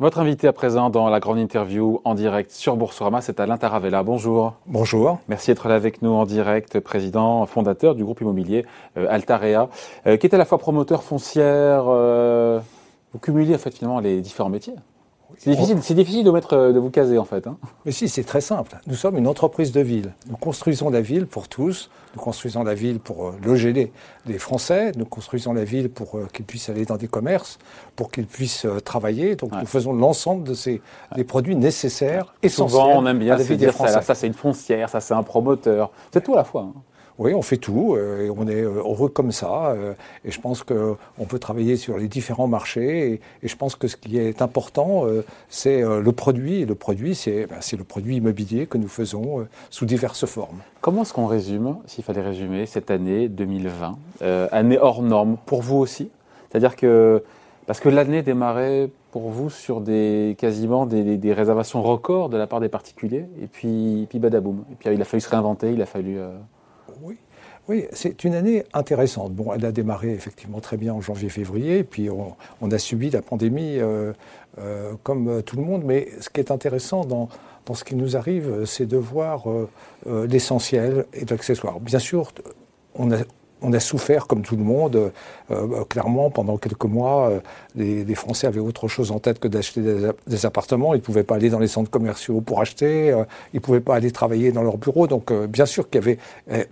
Votre invité à présent dans la grande interview en direct sur Boursorama, c'est Alain Taravella. Bonjour. Bonjour. Merci d'être là avec nous en direct, président fondateur du groupe immobilier euh, Altarea, euh, qui est à la fois promoteur foncière. Euh, vous cumulez en fait finalement les différents métiers. C'est difficile, c'est difficile de, mettre, de vous caser en fait. Hein. Mais si, c'est très simple. Nous sommes une entreprise de ville. Nous construisons la ville pour tous. Nous construisons la ville pour euh, loger les, les, Français. Nous construisons la ville pour euh, qu'ils puissent aller dans des commerces, pour qu'ils puissent euh, travailler. Donc nous faisons l'ensemble de ces des produits nécessaires, essentiels. Souvent, on aime bien se dire ça, ça c'est une foncière, ça c'est un promoteur. C'est tout à la fois. Hein. Oui, on fait tout euh, et on est euh, heureux comme ça. Euh, et je pense qu'on peut travailler sur les différents marchés. Et, je pense que ce qui est important, c'est le produit. Et le produit, ben, c'est le produit immobilier que nous faisons sous diverses formes. Comment est-ce qu'on résume, s'il fallait résumer, cette année 2020 Année hors norme, pour vous aussi? C'est-à-dire que, parce que l'année démarrait pour vous sur des quasiment des, réservations records de la part des particuliers, et puis, puis badaboum. Et puis il a fallu se réinventer, il a fallu... Oui, c'est une année intéressante. Bon, elle a démarré effectivement très bien en janvier-février, puis on, a subi la pandémie euh, euh, comme tout le monde. Mais ce qui est intéressant dans, ce qui nous arrive, c'est de voir euh, l'essentiel et l'accessoire. Bien sûr, on a, on a souffert, comme tout le monde, euh, euh, clairement, pendant quelques mois, euh, les, Français avaient autre chose en tête que d'acheter des, appartements. Ils ne pouvaient pas aller dans les centres commerciaux pour acheter, ils ne pouvaient pas aller travailler dans leur bureau. Donc, bien sûr qu'il y avait...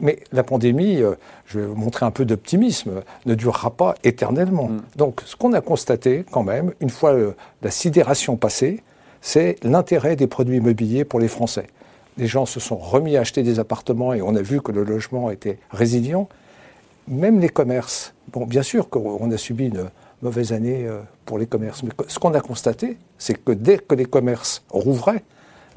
mais la pandémie, je vais vous montrer un peu d'optimisme, ne durera pas éternellement. Mm. Donc, ce qu'on a constaté, quand même, une fois la sidération passée, c'est l'intérêt des produits immobiliers pour les Français. Les gens se sont remis à acheter des appartements et on a vu que le logement était résilient même les commerces, bon, bien sûr qu'on a subi une mauvaise année euh, pour les commerces, mais ce qu'on a constaté, c'est que dès que les commerces rouvraient,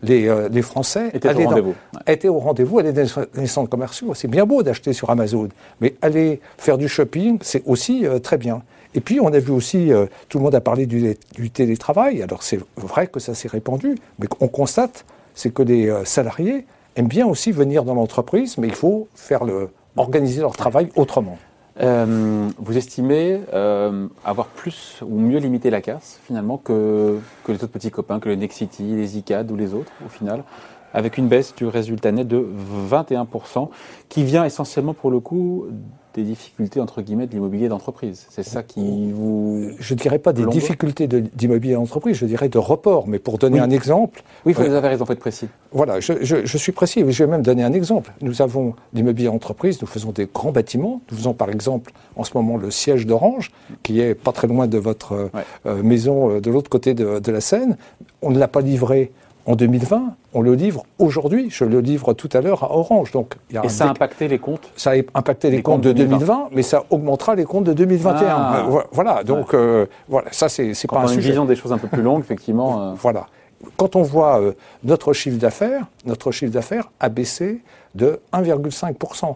les, euh, les Français étaient au rendez-vous. Étaient au rendez-vous, allaient dans les centres commerciaux. C'est bien beau d'acheter sur Amazon, mais aller faire du shopping, c'est aussi euh, très bien. Et puis, on a vu aussi, tout le monde a parlé du, du télétravail. Alors, c'est vrai que ça s'est répandu, mais on constate, c'est que les salariés aiment bien aussi venir dans l'entreprise, mais il faut faire le, organiser leur travail autrement. Euh, vous estimez euh, avoir plus ou mieux limité la casse finalement que, que les autres petits copains, que le Nexity, les ICAD ou les autres au final, avec une baisse du résultat net de 21%, qui vient essentiellement pour le coup des difficultés entre guillemets de l'immobilier d'entreprise. C'est ça qui vous. Je ne dirais pas des difficultés d'immobilier d'entreprise, je dirais de report. Mais pour donner un exemple. Oui, vous avez raison, faut être précis. Voilà, je, je, suis précis. Je vais même donner un exemple. Nous avons l'immobilier d'entreprise, nous faisons des grands bâtiments. Nous faisons par exemple en ce moment le siège d'Orange, qui est pas très loin de votre euh, maison euh, de l'autre côté de, de la Seine. On ne l'a pas livré en 2020, on le livre aujourd'hui. Je le livre tout à l'heure à Orange. Donc, Et ça a impacté les comptes Ça a impacté les, comptes, de 2020, mais ça augmentera les comptes de 2021. Ah. Euh, voilà, donc euh, voilà, ça c'est pas un sujet. une vision des choses un peu plus longue, effectivement. Euh. Voilà. Quand on voit notre chiffre d'affaires, notre chiffre d'affaires a baissé de 1,5%.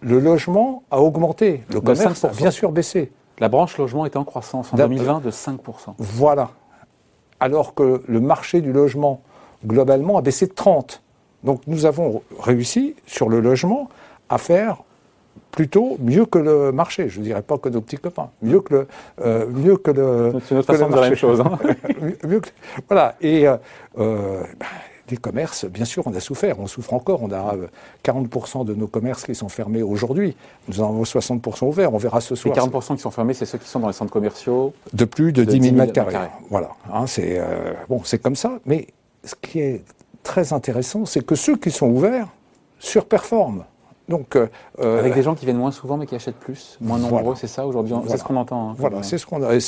Le logement a augmenté. Le commerce a bien sûr baissé. La branche logement était en croissance en 2020 de 5%. Voilà alors que le marché du logement, globalement, a baissé de 30. Donc nous avons réussi, sur le logement, à faire plutôt mieux que le marché. Je ne dirais pas que nos petits copains. Mieux que le, euh, mieux que le, C'est notre façon de la même chose. Hein. voilà. Et euh, euh ben, les commerces, bien sûr, on a souffert, on souffre encore. On a 40% euh, de nos commerces qui sont fermés aujourd'hui. Nous en avons 60% ouverts. On verra ce soir. Les 40% qui sont fermés, c'est ceux qui sont dans les centres commerciaux De plus de, 10 000, mètres carrés. Voilà. Hein, c'est euh, bon, c'est comme ça. Mais ce qui est très intéressant, c'est que ceux qui sont ouverts surperforment. Donc, euh, avec des gens qui viennent moins souvent mais qui achètent plus, moins nombreux, c'est ça aujourd'hui. C'est ce qu'on entend. Hein, voilà, c'est ce qu'on. Mais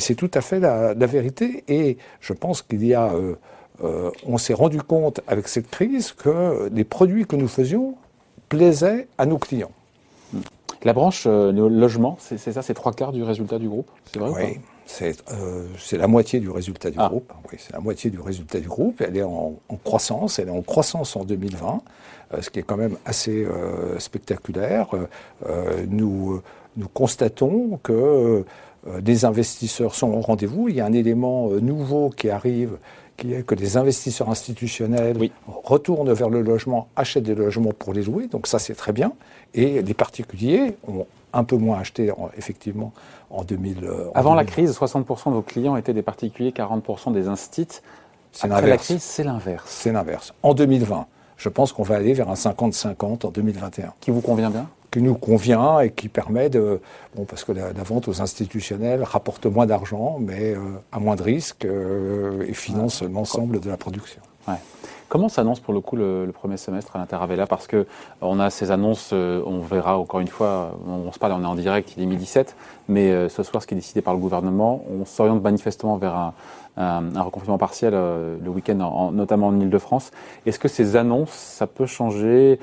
c'est tout à fait la, la, vérité. Et je pense qu'il y a euh, on s'est rendu compte avec cette crise que les produits que nous faisions plaisaient à nos clients. La branche euh, logement, c'est ça, c'est trois quarts du résultat du groupe, c'est vrai Oui, euh, c'est la moitié du résultat du ah. groupe. Oui, c'est la moitié du résultat du groupe. Elle est en, croissance, elle est en croissance en 2020, ce qui est quand même assez spectaculaire. nous, nous constatons que les investisseurs sont au rendez-vous. Il y a un élément nouveau qui arrive qui est que les investisseurs institutionnels retournent vers le logement, achètent des logements pour les louer, donc ça c'est très bien. Et les particuliers ont un peu moins acheté effectivement en 2000. Avant la crise, 60% de vos clients étaient des particuliers, 40% des instituts. Après la crise, c'est l'inverse. C'est l'inverse. En 2020, je pense qu'on va aller vers un 50-50 en 2021. Qui vous convient bien? Qui nous convient et qui permet de. Bon, parce que la, vente aux institutionnels rapporte moins d'argent, mais euh, à moins de risques euh, et finance l'ensemble de la production. Ouais. Comment s'annonce pour le coup le, premier semestre à l'Interavella? Parce que on a ces annonces, euh, on verra encore une fois, on, se parle, on est en direct, il est midi 17, mais ce soir, ce qui est décidé par le gouvernement, on s'oriente manifestement vers un, un, reconfinement partiel euh, le week-end, notamment en Ile-de-France. Est-ce que ces annonces, ça peut changer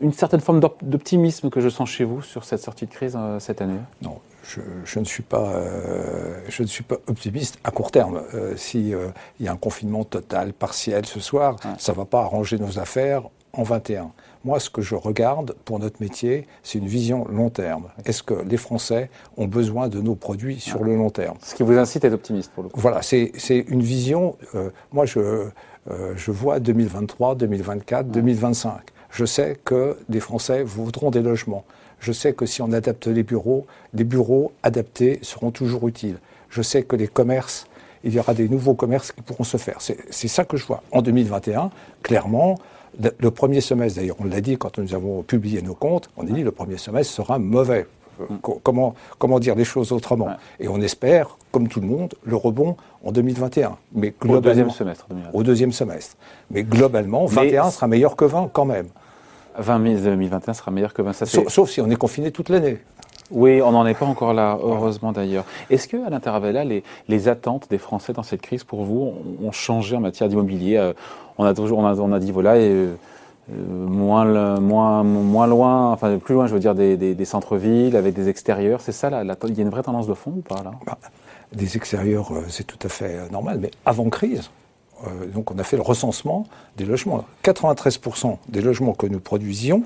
une certaine forme d'optimisme que je sens chez vous sur cette sortie de crise euh, cette année? Non, je, ne suis pas, euh, je ne suis pas optimiste à court terme. S'il y a un confinement total, partiel ce soir, ça ne va pas arranger nos affaires en 21. Moi, ce que je regarde pour notre métier, c'est une vision long terme. Est-ce que les Français ont besoin de nos produits sur le long terme? Ce qui vous incite à être optimiste pour le coup. Voilà, c'est une vision. Euh, moi, je, euh, je vois 2023, 2024, 2025. Je sais que les Français voudront des logements. Je sais que si on adapte les bureaux, les bureaux adaptés seront toujours utiles. Je sais que les commerces il y aura des nouveaux commerces qui pourront se faire. C'est ça que je vois. En 2021, clairement, le premier semestre, d'ailleurs, on l'a dit quand nous avons publié nos comptes, on a dit le premier semestre sera mauvais. Euh, mm. Comment, comment dire les choses autrement Et on espère, comme tout le monde, le rebond en 2021. Mais au deuxième semestre. Au deuxième semestre. Mais globalement, 2021 sera meilleur que 20 quand même. 20 2021 sera meilleur que 20. Ça sauf, sauf si on est confiné toute l'année. Oui, on n'en est pas encore là, heureusement d'ailleurs. Est-ce que à l'Interavella, les, les attentes des Français dans cette crise, pour vous, ont changé en matière d'immobilier? Euh, On a toujours, on a, dit voilà. Euh, moins, moins, moins loin, enfin plus loin, je veux dire, des, centres-villes avec des extérieurs. C'est ça, la, il y a une vraie tendance de fond ou pas là? Bah, Des extérieurs, euh, c'est tout à fait normal, mais avant crise, donc on a fait le recensement des logements. 93% des logements que nous produisions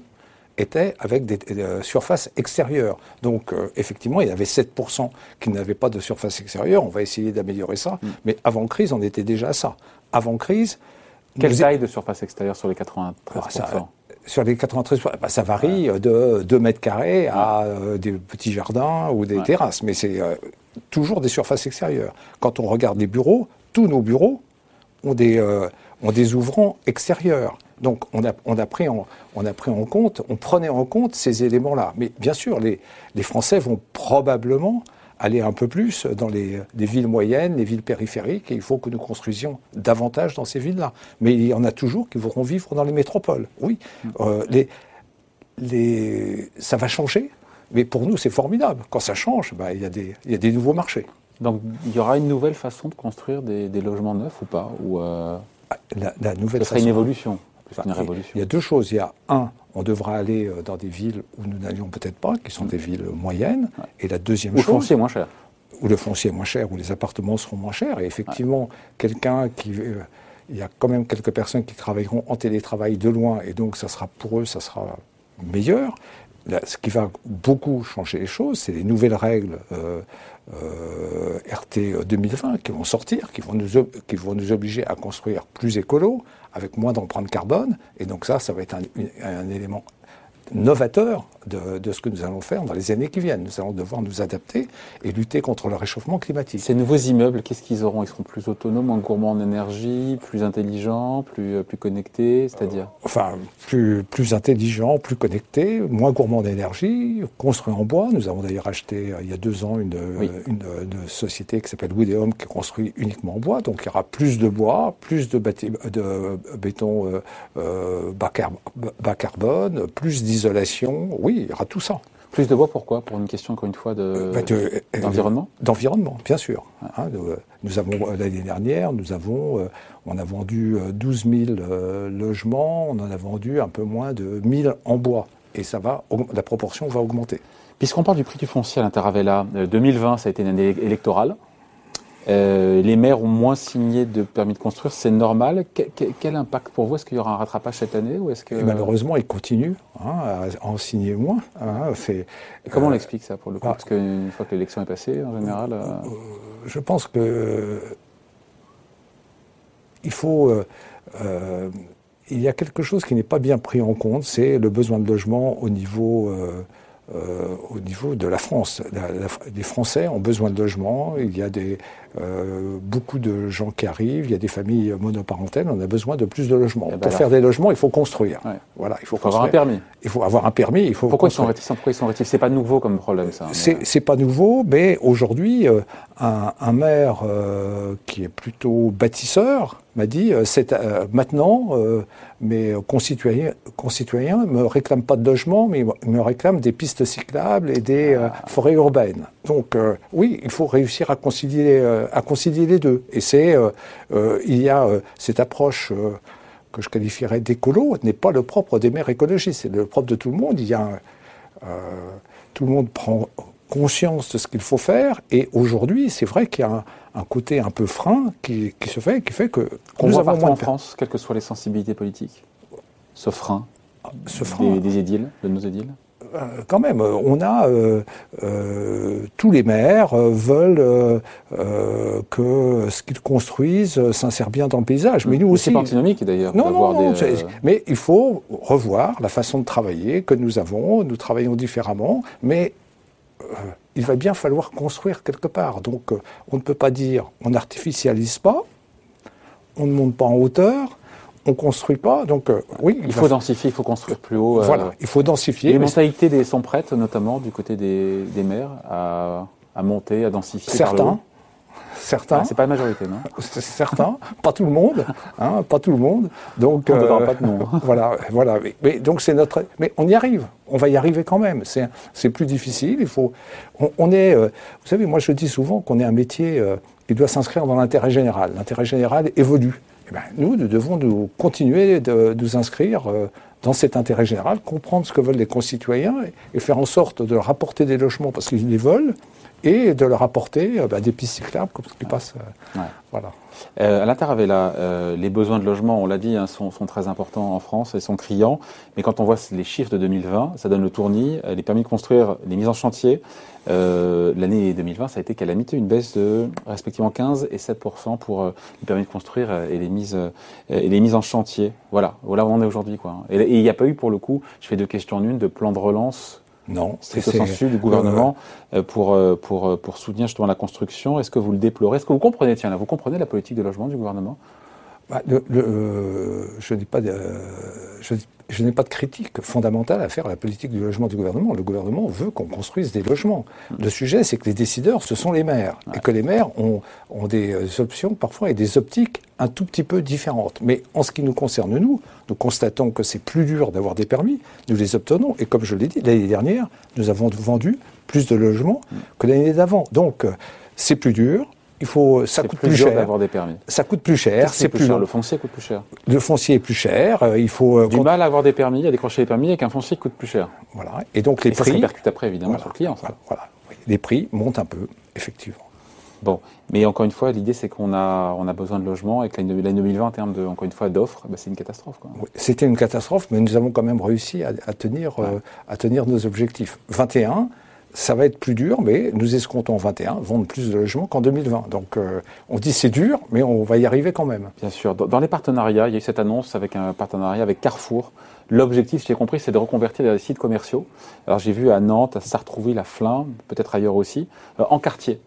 était avec des, euh, surfaces extérieures. Donc euh, effectivement, il y avait 7% qui n'avaient pas de surface extérieure. On va essayer d'améliorer ça. Mm. Mais avant crise, on était déjà à ça. Avant crise... Quelle taille de surface extérieure sur les 93% ah, sur les 93, bah, ça varie de 2 mètres carrés à euh, des petits jardins ou des terrasses, mais c'est toujours des surfaces extérieures. Quand on regarde les bureaux, tous nos bureaux ont des, ont des ouvrants extérieurs. Donc on a, on, a pris en, on a pris en compte, on prenait en compte ces éléments-là. Mais bien sûr, les, les, Français vont probablement aller un peu plus dans les, villes moyennes, les villes périphériques, et il faut que nous construisions davantage dans ces villes-là. Mais il y en a toujours qui voudront vivre dans les métropoles. Oui, euh, les, les, ça va changer, mais pour nous c'est formidable. Quand ça change, bah, il, y a des, il y a des nouveaux marchés. Donc il y aura une nouvelle façon de construire des, logements neufs ou pas ou euh, la, la, nouvelle Ce sera une évolution il y a deux choses. Il y a un, on devra aller euh, dans des villes où nous n'allions peut-être pas, qui sont des villes moyennes. Et la deuxième chose. Où le foncier est moins cher. Où le foncier est moins cher, où les appartements seront moins chers. Et effectivement, quelqu'un qui. Euh, il y a quand même quelques personnes qui travailleront en télétravail de loin, et donc ça sera pour eux, ça sera meilleur. Ce qui va beaucoup changer les choses, c'est les nouvelles règles euh, RT 2020 qui vont sortir, qui vont, nous, obliger à construire plus écolo, avec moins d'empreinte carbone. Et donc ça, ça va être un, un élément novateur de, ce que nous allons faire dans les années qui viennent. Nous allons devoir nous adapter et lutter contre le réchauffement climatique. Ces nouveaux immeubles, qu'est-ce qu'ils auront? Ils seront plus autonomes, moins gourmands en énergie, plus intelligents, plus, euh, plus connectés, c'est-à-dire? Enfin, plus, plus intelligents, plus connectés, moins gourmands d'énergie, construits en bois. Nous avons d'ailleurs acheté euh, il y a deux ans une, une, société qui s'appelle Wood Home qui construit uniquement en bois. Donc il y aura plus de bois, plus de, de béton euh, bas, bas, carbone, plus d'isolation. Oui, il y aura tout ça. Plus de bois, pourquoi? Pour une question, encore une fois, euh, bah, euh, d'environnement? D'environnement, bien sûr. Hein, nous avons, euh, l'année dernière, nous avons, on a vendu 12 000 logements, on en a vendu un peu moins de 1000 en bois. Et ça va, la proportion va augmenter. Puisqu'on parle du prix du foncier à l'Interavella, 2020, ça a été une année électorale. Euh, les maires ont moins signé de permis de construire, c'est normal. quel impact pour vous Est-ce qu'il y aura un rattrapage cette année ou est-ce que... malheureusement, ils continuent hein, à, en signer moins. Hein, comment on euh, l'explique ça pour le coup? ah. Parce qu'une fois que l'élection est passée, en général. Euh, je pense que il faut. il y a quelque chose qui n'est pas bien pris en compte, c'est le besoin de logement au niveau au niveau de la France. les Français ont besoin de logements, il y a des, euh, beaucoup de gens qui arrivent, il y a des familles monoparentales, on a besoin de plus de logements. Eh ben Pour faire des logements, il faut construire. Voilà, il faut, avoir un permis. Il faut avoir un permis. Il faut Pourquoi ils sont réticents? Pourquoi ils sont réticents? C'est pas nouveau comme problème, ça. C'est pas nouveau, mais aujourd'hui, euh, un, un, maire qui est plutôt bâtisseur m'a dit c'est maintenant mes concitoyens, concitoyens me réclament pas de logement, mais ils me réclament des pistes cyclables et des euh, ah. forêts urbaines. Donc euh, oui, il faut réussir à concilier, euh, à concilier les deux. Et c'est, il y a cette approche que je qualifierais d'écolo, n'est pas le propre des maires écologistes, c'est le propre de tout le monde. Il y a, tout le monde prend conscience de ce qu'il faut faire. Et aujourd'hui, c'est vrai qu'il y a un, côté un peu frein qui, se fait, qui fait que qu'on voit partout en France, quelles que soient les sensibilités politiques, ce frein, ce frein des, édiles, de nos édiles. Euh, quand même, on a euh, euh, tous les maires veulent que ce qu'ils construisent s'insère bien dans le paysage. Mais nous aussi. C'est pas antinomique d'ailleurs. Non, non, mais il faut revoir la façon de travailler que nous avons. Nous travaillons différemment, mais il va bien falloir construire quelque part. Donc euh, on ne peut pas dire on n'artificialise pas, on ne monte pas en hauteur, on ne construit pas. Donc euh, oui, il, faut densifier, il faut construire plus haut. Euh, voilà, il faut densifier. Les mentalités des, sont prêtes, notamment du côté des, maires, à, monter, à densifier. Certains. Certains. c'est pas la majorité, non? Certains, pas tout le monde, hein, pas tout le monde. Donc, on ne pas de nom. voilà, voilà. Mais, donc c'est notre. Mais on y arrive. On va y arriver quand même. C'est plus difficile. Il faut. On, est. Euh, vous savez, moi je dis souvent qu'on est un métier euh, qui doit s'inscrire dans l'intérêt général. L'intérêt général évolue. Eh ben, nous, nous devons nous continuer de, nous inscrire. Euh, dans cet intérêt général, comprendre ce que veulent les concitoyens et, et faire en sorte de leur apporter des logements parce qu'ils les veulent, et de leur apporter euh, bah, des pistes cyclables comme ce qui passe. Euh, voilà. Euh, à l'Interavella, euh, les besoins de logement, on l'a dit, hein, sont, sont, très importants en France et sont criants. Mais quand on voit les chiffres de 2020, ça donne le tournis. Les permis de construire, les mises en chantier, euh, l'année 2020, ça a été calamiteux, une baisse de respectivement 15 et 7 pour les permis de construire et les mises et les mises en chantier. Voilà, voilà où on est aujourd'hui, quoi. Et il n'y a pas eu pour le coup, je fais deux questions en une, de plan de relance non. C'est ce sensu du gouvernement euh, pour, euh, pour, euh, pour soutenir justement la construction. Est-ce que vous le déplorez? Est-ce que vous comprenez, tiens, là, vous comprenez la politique de logement du gouvernement? Bah, Je n'ai pas de, je, n'ai pas de critique fondamentale à faire à la politique du logement du gouvernement. Le gouvernement veut qu'on construise des logements. Hmm. Le sujet, c'est que les décideurs, ce sont les maires. Et que les maires ont, ont des options parfois et des optiques un tout petit peu différentes. Mais en ce qui nous concerne, nous, nous constatons que c'est plus dur d'avoir des permis, nous les obtenons. Et comme je l'ai dit, l'année dernière, nous avons vendu plus de logements que l'année d'avant. Donc, euh, c'est plus dur. Il faut, ça coûte plus, cher d'avoir des permis. Ça coûte plus cher. C'est plus, cher. Le foncier coûte plus cher. Le foncier est plus cher. Euh, il faut euh, du mal à avoir des permis, à décrocher les permis, et qu'un foncier coûte plus cher. Voilà. Et donc les prix. Ça répercute après évidemment sur le client. Ça. Voilà. Les prix montent un peu, effectivement. Bon, mais encore une fois, l'idée c'est qu'on a, on a besoin de logements et que l'année 2020, en termes de, encore une fois, d'offres, bah, c'est une catastrophe. C'était une catastrophe, mais nous avons quand même réussi à, tenir, euh, à tenir nos objectifs. 21, ça va être plus dur, mais nous escomptons en 21 vendre plus de logements qu'en 2020. Donc euh, on dit c'est dur, mais on va y arriver quand même. Bien sûr. Dans les partenariats, il y a eu cette annonce avec un partenariat avec Carrefour. L'objectif, si j'ai compris, c'est de reconvertir les sites commerciaux. Alors j'ai vu à Nantes, à Sartrouville, à Flins, peut-être ailleurs aussi, euh, en quartier.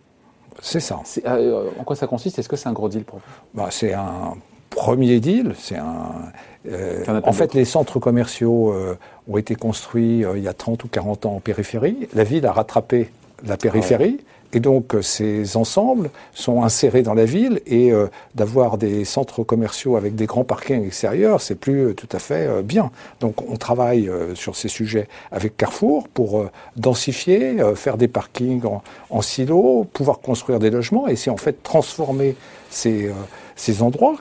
C'est ça. Euh, en quoi ça consiste? Est-ce que c'est un gros deal pour vous? Bah, C'est un premier deal. C'est un. Euh, en fait, les centres commerciaux euh, ont été construits il y a 30 ou 40 ans en périphérie. La ville a rattrapé la périphérie. Et donc euh, ces ensembles sont insérés dans la ville et euh, d'avoir des centres commerciaux avec des grands parkings extérieurs, c'est plus euh, tout à fait bien. Donc on travaille sur ces sujets avec Carrefour pour densifier, faire des parkings en, en silos, pouvoir construire des logements et c'est en fait transformer ces, ces endroits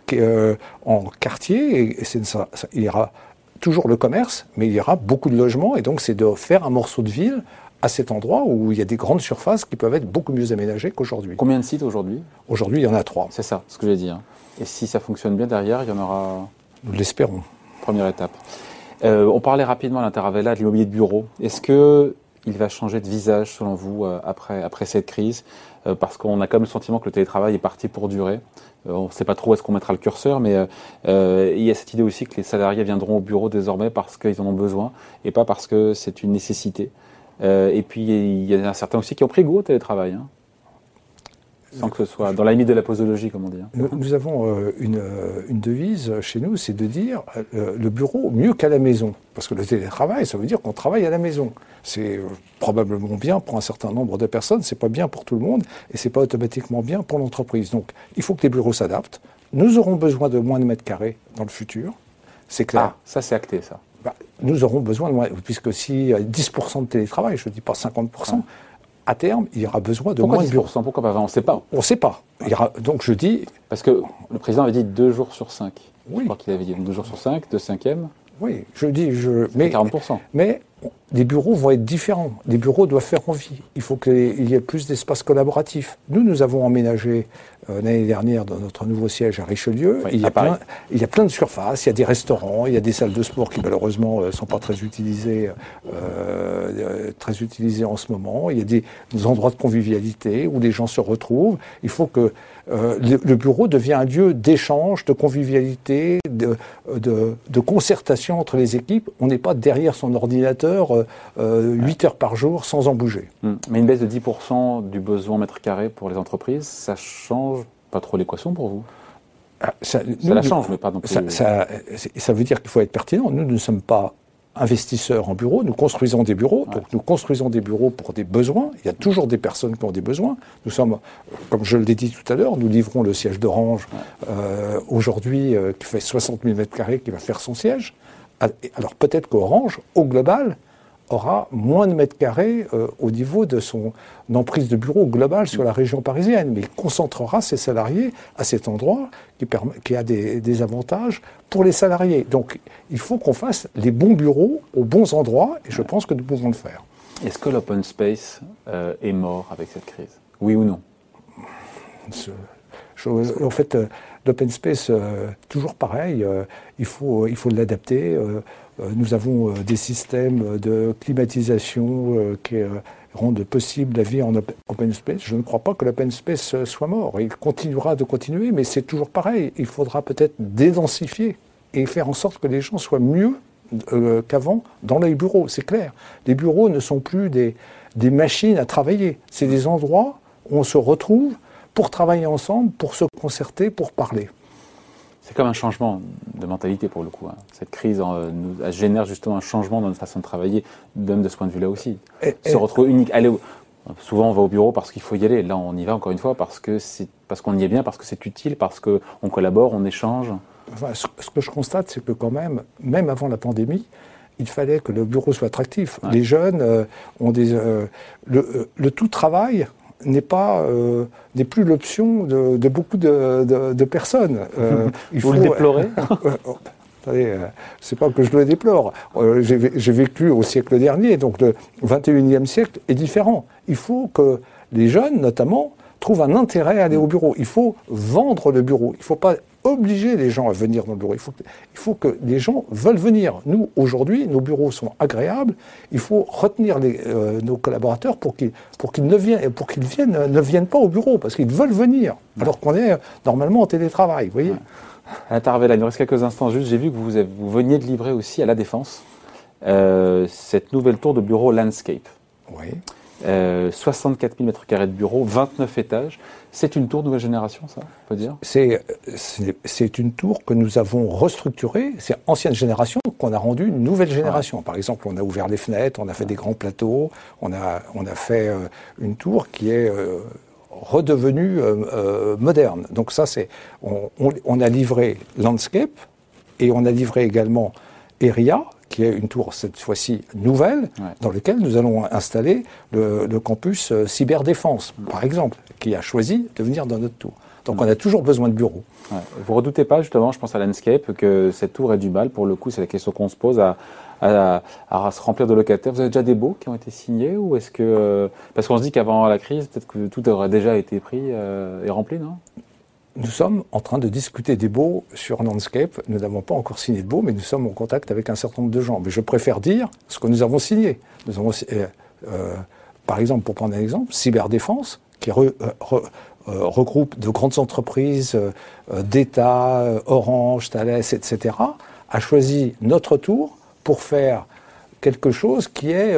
en quartiers. Et, ça, il y aura toujours le commerce, mais il y aura beaucoup de logements et donc c'est de faire un morceau de ville à cet endroit où il y a des grandes surfaces qui peuvent être beaucoup mieux aménagées qu'aujourd'hui. Combien de sites aujourd'hui? Aujourd'hui, il y en a trois. C'est ça, ce que j'ai dit. Hein. Et si ça fonctionne bien derrière, il y en aura. Nous l'espérons. Première étape. Euh, on parlait rapidement à l'Interavella de l'immobilier de bureau. Est-ce que il va changer de visage selon vous euh, après, après cette crise? euh, Parce qu'on a quand même le sentiment que le télétravail est parti pour durer. on ne sait pas trop où est-ce qu'on mettra le curseur, mais il y a cette idée aussi que les salariés viendront au bureau désormais parce qu'ils en ont besoin et pas parce que c'est une nécessité. et puis il y en a certains aussi qui ont pris goût au télétravail. Hein. Sans que ce soit dans la limite de la posologie, comme on dit. Hein. Nous, avons euh, euh, une, devise chez nous, c'est de dire euh, le bureau mieux qu'à la maison. Parce que le télétravail, ça veut dire qu'on travaille à la maison. C'est probablement bien pour un certain nombre de personnes, c'est pas bien pour tout le monde, et c'est pas automatiquement bien pour l'entreprise. Donc, il faut que les bureaux s'adaptent. Nous aurons besoin de moins de mètres carrés dans le futur, c'est clair. Ah, ça c'est acté, ça. Bah, nous aurons besoin de moins, puisque si 10% de télétravail, je ne dis pas 50%, à terme, il y aura besoin de moins de bureaux. Pourquoi pas? On ne sait pas. On ne sait pas. Il y aura, donc je dis. Parce que le président avait dit deux jours sur cinq. Oui. Je crois qu'il avait dit deux jours sur cinq, deux cinquièmes. Oui, je dis. Je, mais, 40%. Mais les bureaux vont être différents. Les bureaux doivent faire envie. Il faut qu'il y ait plus d'espace collaboratif. Nous, nous avons emménagé euh, l'année dernière dans notre nouveau siège à Richelieu. il, y a plein, il, y a plein, de surfaces, il y a des restaurants, il y a des salles de sport qui malheureusement ne euh, sont pas très utilisées, euh, très utilisées en ce moment. Il y a des, endroits de convivialité où les gens se retrouvent. Il faut que le, bureau devienne un lieu d'échange, de convivialité, de, de, concertation entre les équipes. On n'est pas derrière son ordinateur 8 heures par jour sans en bouger. Hum. Mais une baisse de 10% du besoin mètre carré pour les entreprises, ça change pas trop l'équation pour vous? Ah, ça, la change, mais pas non plus. Ça, ça, veut dire qu'il faut être pertinent. Nous, ne sommes pas investisseurs en bureaux, nous construisons des bureaux, donc nous construisons des bureaux pour des besoins. Il y a toujours des personnes qui ont des besoins. Nous sommes, comme je l'ai dit tout à l'heure, nous livrons le siège d'Orange euh, aujourd'hui, euh, qui fait 60 000 m2, qui va faire son siège. Alors peut-être qu'Orange, au global, aura moins de mètres carrés euh, au niveau de son emprise de bureau global sur la région parisienne, mais il concentrera ses salariés à cet endroit qui, permet, qui a des, avantages pour les salariés. Donc il faut qu'on fasse les bons bureaux aux bons endroits, et je pense que nous pouvons le faire. Est-ce que l'open space euh, est mort avec cette crise? Oui ou non? En fait, euh, l'open space, toujours pareil, il faut il faut l'adapter. Euh, nous avons euh, des systèmes de climatisation euh, qui rendent possible la vie en open space. Je ne crois pas que l'open space soit mort. Il continuera de continuer, mais c'est toujours pareil. Il faudra peut-être dédensifier et faire en sorte que les gens soient mieux qu'avant dans les bureaux. C'est clair. Les bureaux ne sont plus des, des machines à travailler. C'est des endroits où on se retrouve pour travailler ensemble, pour se concerter, pour parler. C'est comme un changement de mentalité pour le coup. Hein. Cette crise nous, génère justement un changement dans notre façon de travailler, même de ce point de vue-là aussi. se retrouve unique. Allez, souvent on va au bureau parce qu'il faut y aller. Là, on y va encore une fois parce que c'est parce qu'on y est bien, parce que c'est utile, parce qu'on collabore, on échange. ce, que je constate, c'est que quand même, même avant la pandémie, il fallait que le bureau soit attractif. Les jeunes euh, ont des euh, le, euh, le, tout travail n'est pas euh, n'est plus l'option de, de, beaucoup de, de, personnes. Euh, il Vous faut, le déplorez euh, c'est pas que je le déplore. J'ai vécu au siècle dernier, donc le 21e siècle est différent. Il faut que les jeunes, notamment, trouvent un intérêt à aller au bureau. Il faut vendre le bureau. Il ne faut pas obliger les gens à venir dans le bureau. Il faut, il faut que les gens veulent venir. Nous, aujourd'hui, nos bureaux sont agréables. Il faut retenir les, euh, nos collaborateurs pour qu'ils pour qu'ils ne viennent pour qu'ils viennent ne viennent pas au bureau parce qu'ils veulent venir alors qu'on est normalement en télétravail. Vous voyez. Ouais. il nous reste quelques instants juste. J'ai vu que vous, vous veniez de livrer aussi à la Défense euh, cette nouvelle tour de bureau Landscape. Oui. 64 000 m2 de bureau, 29 étages. C'est une tour nouvelle génération, ça, on peut dire? C'est une tour que nous avons restructurée. C'est ancienne génération qu'on a rendue nouvelle génération. Par exemple, on a ouvert les fenêtres, on a fait des grands plateaux, on a, on a fait euh, une tour qui est euh, redevenue euh, moderne. Donc ça, c'est on, on, a livré Landscape et on a livré également Eria, qui est une tour cette fois-ci nouvelle, dans laquelle nous allons installer le, campus euh, cyberdéfense, par exemple, qui a choisi de venir dans notre tour. Donc on a toujours besoin de bureaux. Ouais. Vous redoutez pas, justement, je pense à Landscape, que cette tour ait du mal, pour le coup, c'est la question qu'on se pose, à, se remplir de locataires. Vous avez déjà des baux qui ont été signés ou est-ce que... Euh, parce qu'on se dit qu'avant la crise, peut-être que tout aurait déjà été pris euh, et rempli, non? Nous sommes en train de discuter des baux sur Landscape. Nous n'avons pas encore signé de baux, mais nous sommes en contact avec un certain nombre de gens. Mais je préfère dire ce que nous avons signé. Nous avons, euh, euh, par exemple, pour prendre un exemple, Cyberdéfense, qui euh, regroupe de grandes entreprises d'État, Orange, Thales, etc., a choisi notre tour pour faire quelque chose qui est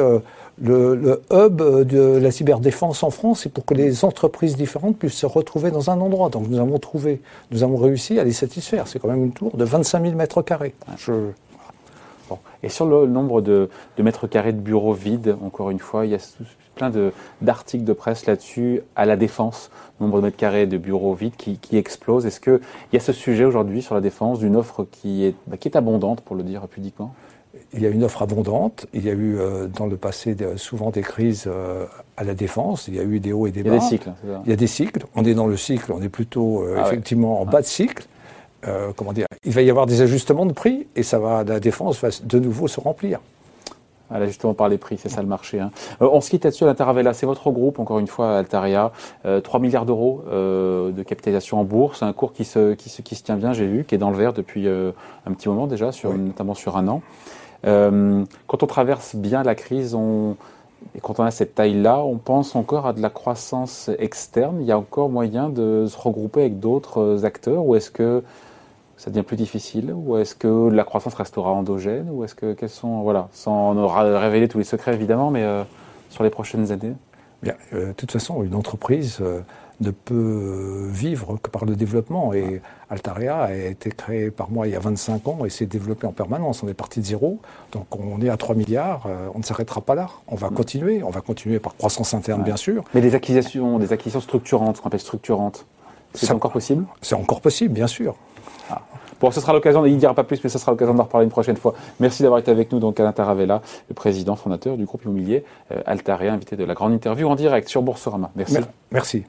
le, hub de la cyberdéfense en France, c'est pour que les entreprises différentes puissent se retrouver dans un endroit. Donc nous avons trouvé, nous avons réussi à les satisfaire. C'est quand même une tour de 25 000 mètres carrés. Et sur le nombre de, mètres carrés de bureaux vides, encore une fois, il y a plein d'articles de, presse là-dessus à la défense, nombre de mètres carrés de bureaux vides qui, qui explose. Est-ce qu'il y a ce sujet aujourd'hui sur la défense d'une offre qui est, bah, qui est abondante, pour le dire pudiquement? Il y a une offre abondante. Il y a eu euh, dans le passé souvent des crises euh, à la défense. Il y a eu des hauts et des bas. Il y a des cycles. Il y a des cycles. On est dans le cycle. On est plutôt euh, ah effectivement en bas de cycle. comment dire? Il va y avoir des ajustements de prix et ça va. La défense va de nouveau se remplir. Voilà, justement par les prix, c'est ça le marché. Hein. on se quitte là-dessus, Altaravella, c'est votre groupe, encore une fois, Altaria, 3 milliards d'euros de capitalisation en bourse, un cours qui se, qui se, qui se tient bien, j'ai vu, qui est dans le vert depuis un petit moment déjà, sur, notamment sur un an. Euh, quand on traverse bien la crise, et quand on a cette taille-là, on pense encore à de la croissance externe. Il y a encore moyen de se regrouper avec d'autres acteurs ou est-ce que ça devient plus difficile Ou est-ce que la croissance restera endogène Ou est-ce que quels sont voilà, sans révéler tous les secrets évidemment, mais euh, sur les prochaines années? Bien, euh, de toute façon, une entreprise ne peut vivre que par le développement. Et Altaria a été créé par moi il y a 25 ans et s'est développé en permanence. On est parti de zéro, donc on est à 3 milliards. Euh, on ne s'arrêtera pas là. On va mm. continuer. On va continuer par croissance interne, bien sûr. Mais des acquisitions, des acquisitions structurantes, ce qu'on appelle structurantes, c'est encore possible? C'est encore possible, bien sûr. Bon, ce sera l'occasion, il ne dira pas plus, mais ce sera l'occasion d'en reparler une prochaine fois. Merci d'avoir été avec nous, donc Alain Taravella, le président fondateur du groupe immobilier euh, Altaria, invité de la grande interview en direct sur Boursorama. Merci. Merci.